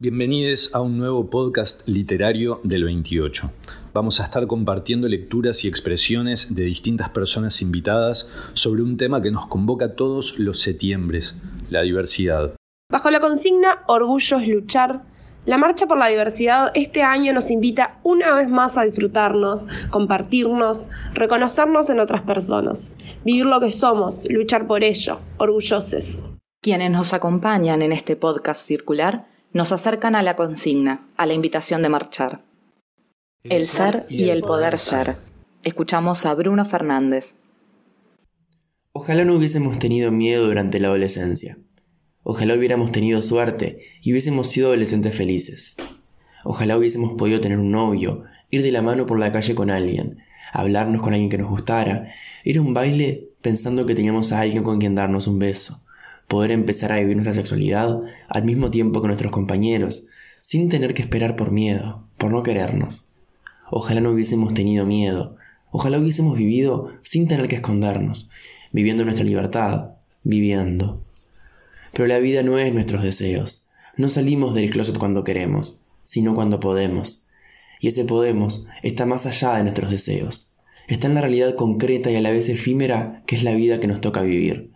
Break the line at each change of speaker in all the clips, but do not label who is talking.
Bienvenidos a un nuevo podcast literario del 28. Vamos a estar compartiendo lecturas y expresiones de distintas personas invitadas sobre un tema que nos convoca todos los septiembres, la diversidad.
Bajo la consigna Orgullo es luchar, la Marcha por la Diversidad este año nos invita una vez más a disfrutarnos, compartirnos, reconocernos en otras personas, vivir lo que somos, luchar por ello, orgullosos.
Quienes nos acompañan en este podcast circular nos acercan a la consigna, a la invitación de marchar. El, ser y el poder ser. Escuchamos a Bruno Fernández.
Ojalá no hubiésemos tenido miedo durante la adolescencia. Ojalá hubiéramos tenido suerte y hubiésemos sido adolescentes felices. Ojalá hubiésemos podido tener un novio, ir de la mano por la calle con alguien, hablarnos con alguien que nos gustara, ir a un baile pensando que teníamos a alguien con quien darnos un beso, poder empezar a vivir nuestra sexualidad al mismo tiempo que nuestros compañeros, sin tener que esperar por miedo, por no querernos. Ojalá no hubiésemos tenido miedo, ojalá hubiésemos vivido sin tener que escondernos, viviendo nuestra libertad, viviendo. Pero la vida no es nuestros deseos, no salimos del closet cuando queremos, sino cuando podemos. Y ese podemos está más allá de nuestros deseos, está en la realidad concreta y a la vez efímera que es la vida que nos toca vivir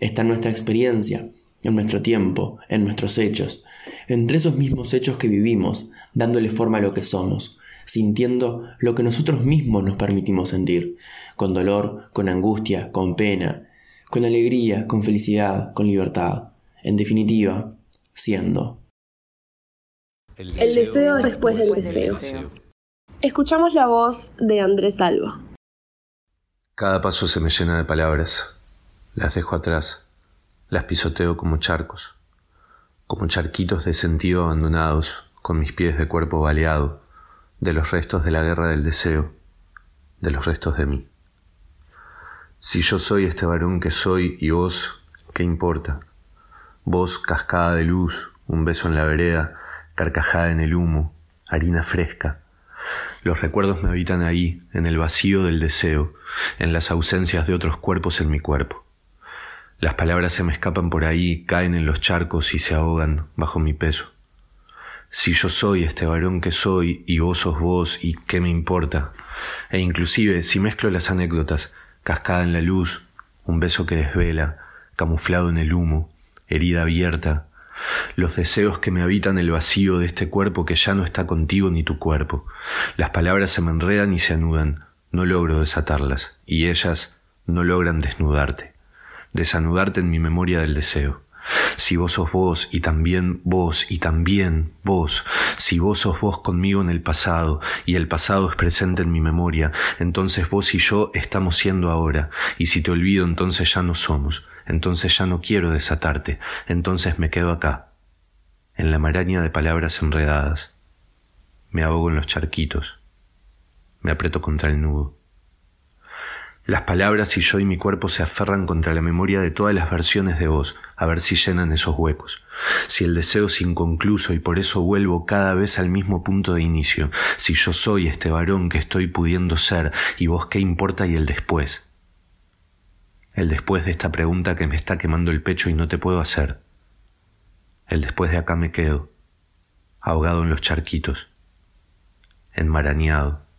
está en nuestra experiencia, en nuestro tiempo, en nuestros hechos, entre esos mismos hechos que vivimos, dándole forma a lo que somos, sintiendo lo que nosotros mismos nos permitimos sentir, con dolor, con angustia, con pena, con alegría, con felicidad, con libertad, en definitiva, siendo.
El deseo, después, del, deseo. deseo. Escuchamos la voz de Andrés Alba.
Cada paso se me llena de palabras las dejo atrás, las pisoteo como charcos, como charquitos de sentido abandonados, con mis pies de cuerpo baleado, de los restos de la guerra del deseo, de los restos de mí. Si yo soy este varón que soy y vos, ¿qué importa? Vos, cascada de luz, un beso en la vereda, carcajada en el humo, harina fresca. Los recuerdos me habitan ahí, en el vacío del deseo, en las ausencias de otros cuerpos en mi cuerpo. Las palabras se me escapan por ahí, caen en los charcos y se ahogan bajo mi peso. Si yo soy este varón que soy y vos sos vos y qué me importa. E inclusive si mezclo las anécdotas, cascada en la luz, un beso que desvela, camuflado en el humo, herida abierta, los deseos que me habitan el vacío de este cuerpo que ya no está contigo ni tu cuerpo. Las palabras se me enredan y se anudan, no logro desatarlas, y ellas no logran desnudarte desanudarte en mi memoria del deseo. Si vos sos vos y también vos y también vos, si vos sos vos conmigo en el pasado y el pasado es presente en mi memoria, entonces vos y yo estamos siendo ahora, y si te olvido entonces ya no somos, entonces ya no quiero desatarte, entonces me quedo acá, en la maraña de palabras enredadas. Me ahogo en los charquitos, me aprieto contra el nudo. Las palabras y yo y mi cuerpo se aferran contra la memoria de todas las versiones de vos, a ver si llenan esos huecos. Si el deseo es inconcluso y por eso vuelvo cada vez al mismo punto de inicio, si yo soy este varón que estoy pudiendo ser y vos qué importa y el después. El después de esta pregunta que me está quemando el pecho y no te puedo hacer. El después de acá me quedo, ahogado en los charquitos, enmarañado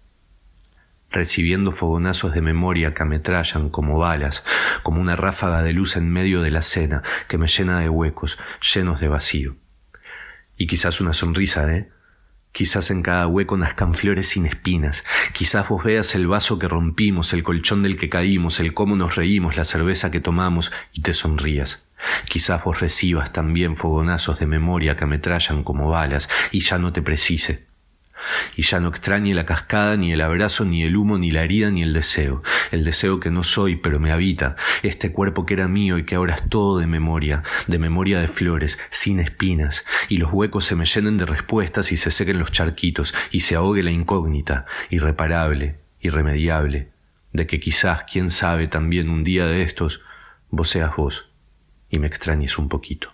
recibiendo fogonazos de memoria que ametrallan como balas, como una ráfaga de luz en medio de la cena que me llena de huecos, llenos de vacío. Y quizás una sonrisa, ¿eh? Quizás en cada hueco nazcan flores sin espinas. Quizás vos veas el vaso que rompimos, el colchón del que caímos, el cómo nos reímos, la cerveza que tomamos y te sonrías. Quizás vos recibas también fogonazos de memoria que ametrallan como balas y ya no te precise y ya no extrañe la cascada, ni el abrazo, ni el humo, ni la herida, ni el deseo, el deseo que no soy, pero me habita, este cuerpo que era mío y que ahora es todo de memoria, de memoria de flores, sin espinas, y los huecos se me llenen de respuestas y se sequen los charquitos, y se ahogue la incógnita, irreparable, irremediable, de que quizás, quién sabe, también un día de estos, vos seas vos, y me extrañes un poquito.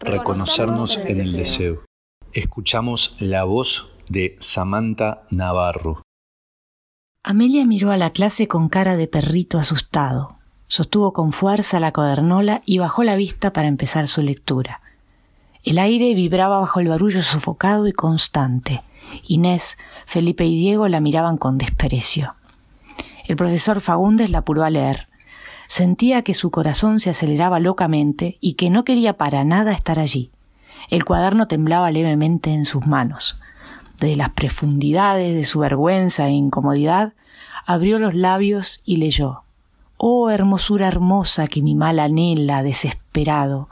Reconocernos en el deseo. Escuchamos la voz de Samantha Navarro.
Amelia miró a la clase con cara de perrito asustado.
Sostuvo con fuerza la cuadernola y bajó la vista para empezar su lectura. El aire vibraba bajo el barullo sofocado y constante. Inés, Felipe y Diego la miraban con desprecio. El profesor Fagundes la apuró a leer. Sentía que su corazón se aceleraba locamente y que no quería para nada estar allí. El cuaderno temblaba levemente en sus manos. Desde las profundidades de su vergüenza e incomodidad, abrió los labios y leyó. Oh hermosura hermosa que mi mal anhela, desesperado.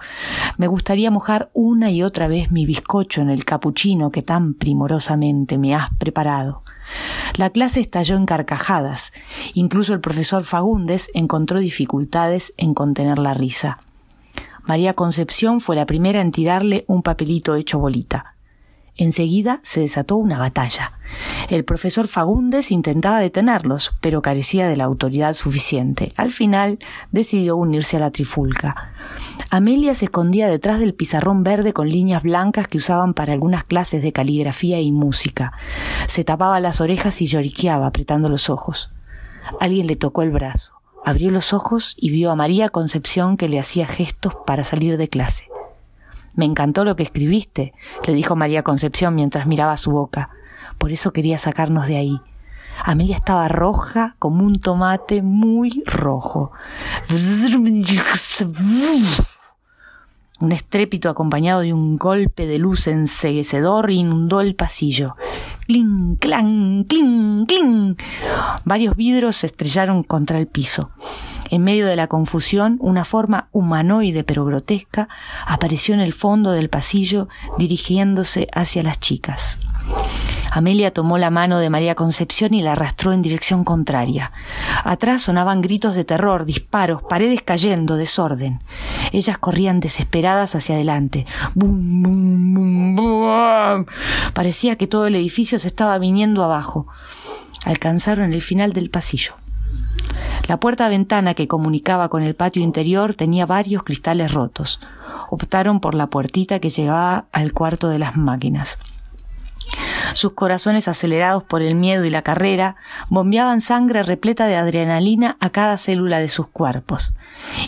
Me gustaría mojar una y otra vez mi bizcocho en el capuchino que tan primorosamente me has preparado. La clase estalló en carcajadas. Incluso el profesor Fagundes encontró dificultades en contener la risa. María Concepción fue la primera en tirarle un papelito hecho bolita. Enseguida se desató una batalla. El profesor Fagundes intentaba detenerlos, pero carecía de la autoridad suficiente. Al final decidió unirse a la trifulca. Amelia se escondía detrás del pizarrón verde con líneas blancas que usaban para algunas clases de caligrafía y música. Se tapaba las orejas y lloriqueaba apretando los ojos. Alguien le tocó el brazo. Abrió los ojos y vio a María Concepción que le hacía gestos para salir de clase. Me encantó lo que escribiste, le dijo María Concepción mientras miraba su boca. Por eso quería sacarnos de ahí. Amelia estaba roja como un tomate muy rojo. Un estrépito acompañado de un golpe de luz enseguecedor inundó el pasillo. ¡Cling, clang, cling, cling! Varios vidrios se estrellaron contra el piso. En medio de la confusión, una forma humanoide pero grotesca apareció en el fondo del pasillo dirigiéndose hacia las chicas. Amelia tomó la mano de María Concepción y la arrastró en dirección contraria. Atrás sonaban gritos de terror, disparos, paredes cayendo, desorden. Ellas corrían desesperadas hacia adelante. ¡Bum, bum, bum, bum! Parecía que todo el edificio se estaba viniendo abajo. Alcanzaron el final del pasillo. La puerta-ventana que comunicaba con el patio interior tenía varios cristales rotos. Optaron por la puertita que llevaba al cuarto de las máquinas. Sus corazones acelerados por el miedo y la carrera bombeaban sangre repleta de adrenalina a cada célula de sus cuerpos.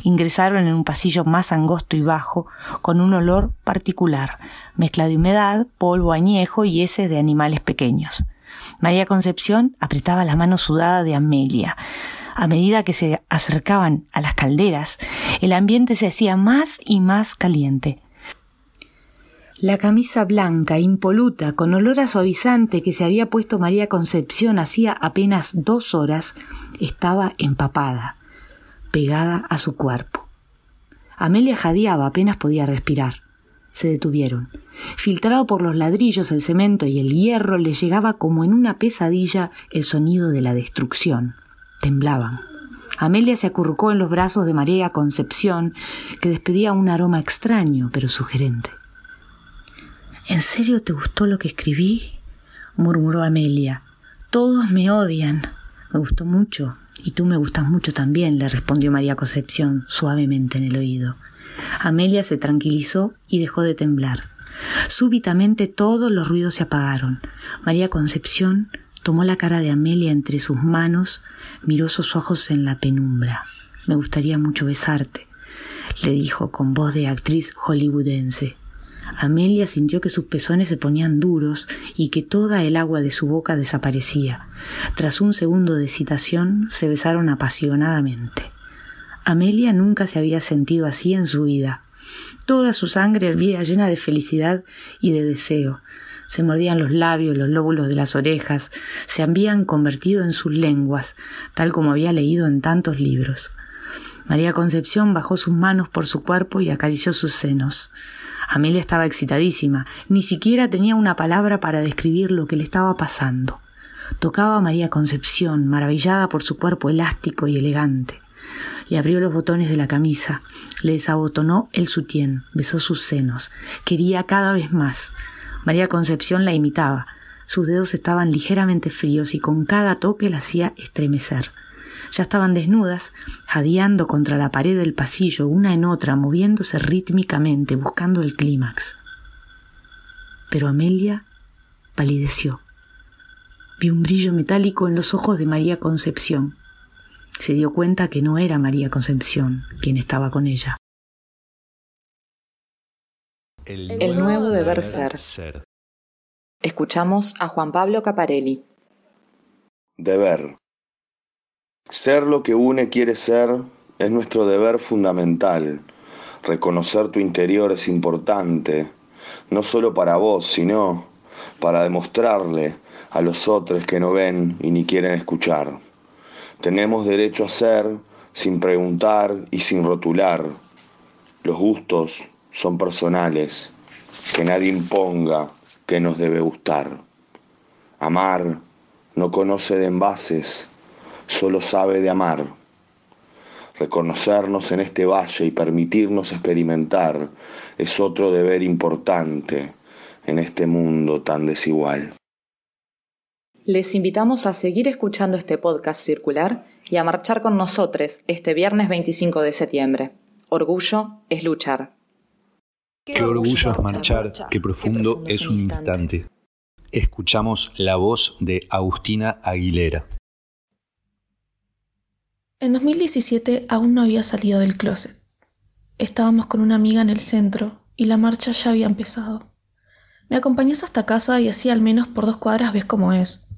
Ingresaron en un pasillo más angosto y bajo, con un olor particular, mezcla de humedad, polvo añejo y heces de animales pequeños. María Concepción apretaba la mano sudada de Amelia. A medida que se acercaban a las calderas, el ambiente se hacía más y más caliente. La camisa blanca, impoluta, con olor a suavizante que se había puesto María Concepción hacía apenas dos horas, estaba empapada, pegada a su cuerpo. Amelia jadeaba, apenas podía respirar. Se detuvieron. Filtrado por los ladrillos, el cemento y el hierro, le llegaba como en una pesadilla el sonido de la destrucción. Temblaban. Amelia se acurrucó en los brazos de María Concepción, que despedía un aroma extraño pero sugerente. ¿En serio te gustó lo que escribí? murmuró Amelia. Todos me odian. Me gustó mucho. Y tú me gustas mucho también, le respondió María Concepción suavemente en el oído. Amelia se tranquilizó y dejó de temblar. Súbitamente todos los ruidos se apagaron. María Concepción Tomó la cara de Amelia entre sus manos, miró sus ojos en la penumbra. Me gustaría mucho besarte, le dijo con voz de actriz hollywoodense. Amelia sintió que sus pezones se ponían duros y que toda el agua de su boca desaparecía. Tras un segundo de excitación, se besaron apasionadamente. Amelia nunca se había sentido así en su vida. Toda su sangre hervía llena de felicidad y de deseo se mordían los labios, los lóbulos de las orejas, se habían convertido en sus lenguas, tal como había leído en tantos libros. María Concepción bajó sus manos por su cuerpo y acarició sus senos. Amelia estaba excitadísima, ni siquiera tenía una palabra para describir lo que le estaba pasando. Tocaba a María Concepción, maravillada por su cuerpo elástico y elegante. Le abrió los botones de la camisa, le desabotonó el sutién, besó sus senos. Quería cada vez más. María Concepción la imitaba. Sus dedos estaban ligeramente fríos y con cada toque la hacía estremecer. Ya estaban desnudas, jadeando contra la pared del pasillo, una en otra, moviéndose rítmicamente, buscando el clímax. Pero Amelia palideció. Vi un brillo metálico en los ojos de María Concepción. Se dio cuenta que no era María Concepción quien estaba con ella.
El, nuevo deber ser. Escuchamos a Juan Pablo Caparelli.
Deber. Ser lo que une quiere ser es nuestro deber fundamental. Reconocer tu interior es importante, no solo para vos, sino para demostrarle a los otros que no ven y ni quieren escuchar. Tenemos derecho a ser sin preguntar y sin rotular. Los gustos son personales, que nadie imponga que nos debe gustar. Amar no conoce de envases, solo sabe de amar. Reconocernos en este valle y permitirnos experimentar es otro deber importante en este mundo tan desigual.
Les invitamos a seguir escuchando este podcast circular y a marchar con nosotros este viernes 25 de septiembre. Orgullo es luchar.
Qué orgullo es marchar, qué profundo es un instante. Escuchamos la voz de Agustina Aguilera.
En 2017 aún no había salido del closet. Estábamos con una amiga en el centro y la marcha ya había empezado. Me acompañás hasta casa y así al menos por dos cuadras ves cómo es.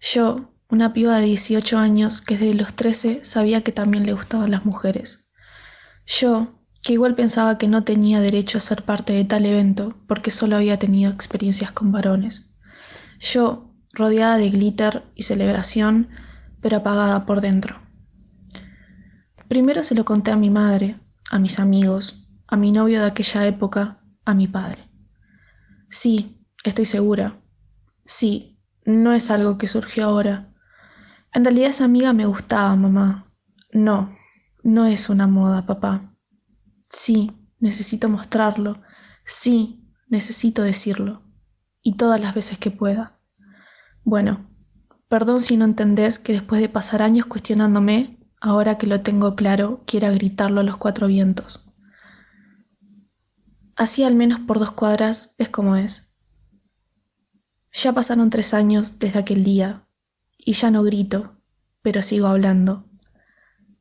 Yo, una piba de 18 años que desde los 13 sabía que también le gustaban las mujeres. Yo, que igual pensaba que no tenía derecho a ser parte de tal evento porque solo había tenido experiencias con varones. Yo, rodeada de glitter y celebración, pero apagada por dentro. Primero se lo conté a mi madre, a mis amigos, a mi novio de aquella época, a mi padre. Sí, estoy segura. Sí, no es algo que surgió ahora. En realidad esa amiga me gustaba, mamá. No, no es una moda, papá. Sí, necesito mostrarlo. Sí, necesito decirlo. Y todas las veces que pueda. Bueno, perdón si no entendés que después de pasar años cuestionándome, ahora que lo tengo claro, quiera gritarlo a los cuatro vientos. Así al menos por dos cuadras ves cómo es. Ya pasaron tres años desde aquel día, y ya no grito, pero sigo hablando.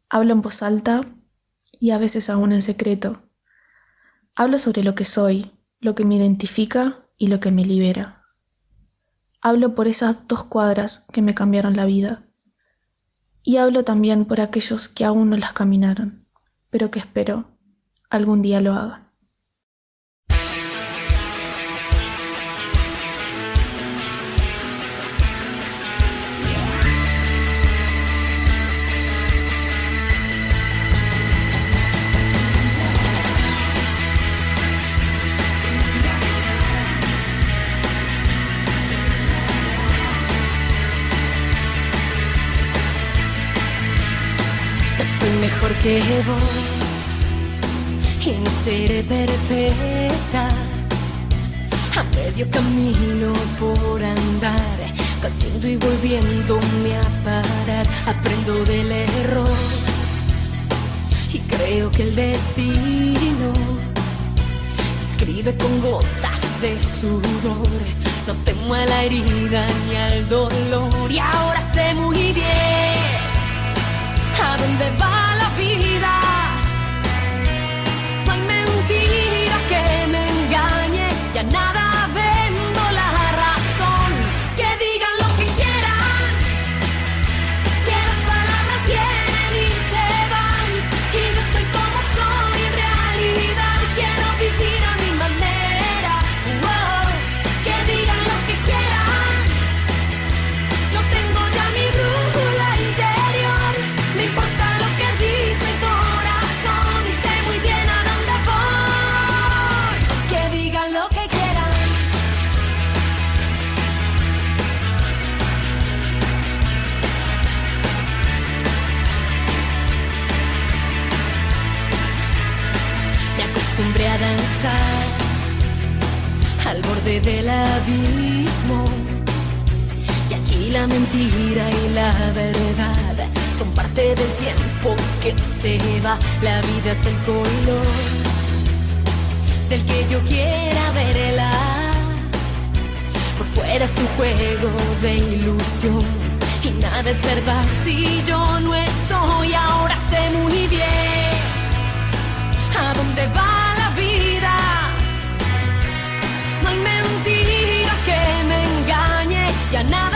Hablo en voz alta y a veces aún en secreto. Hablo sobre lo que soy, lo que me identifica y lo que me libera. Hablo por esas dos cuadras que me cambiaron la vida y hablo también por aquellos que aún no las caminaron, pero que espero algún día lo hagan.
Que vos y no seré perfecta. A medio camino por andar, cayendo y volviéndome a parar, aprendo del error y creo que el destino se escribe con gotas de sudor. No temo a la herida ni al dolor y ahora sé muy bien a dónde va la mentira y la verdad son parte del tiempo que se va. La vida es del color del que yo quiera verla. Por fuera es un juego de ilusión y nada es verdad si yo no estoy. Ahora sé muy bien a dónde va la vida. No hay mentira que me engañe, ya nada.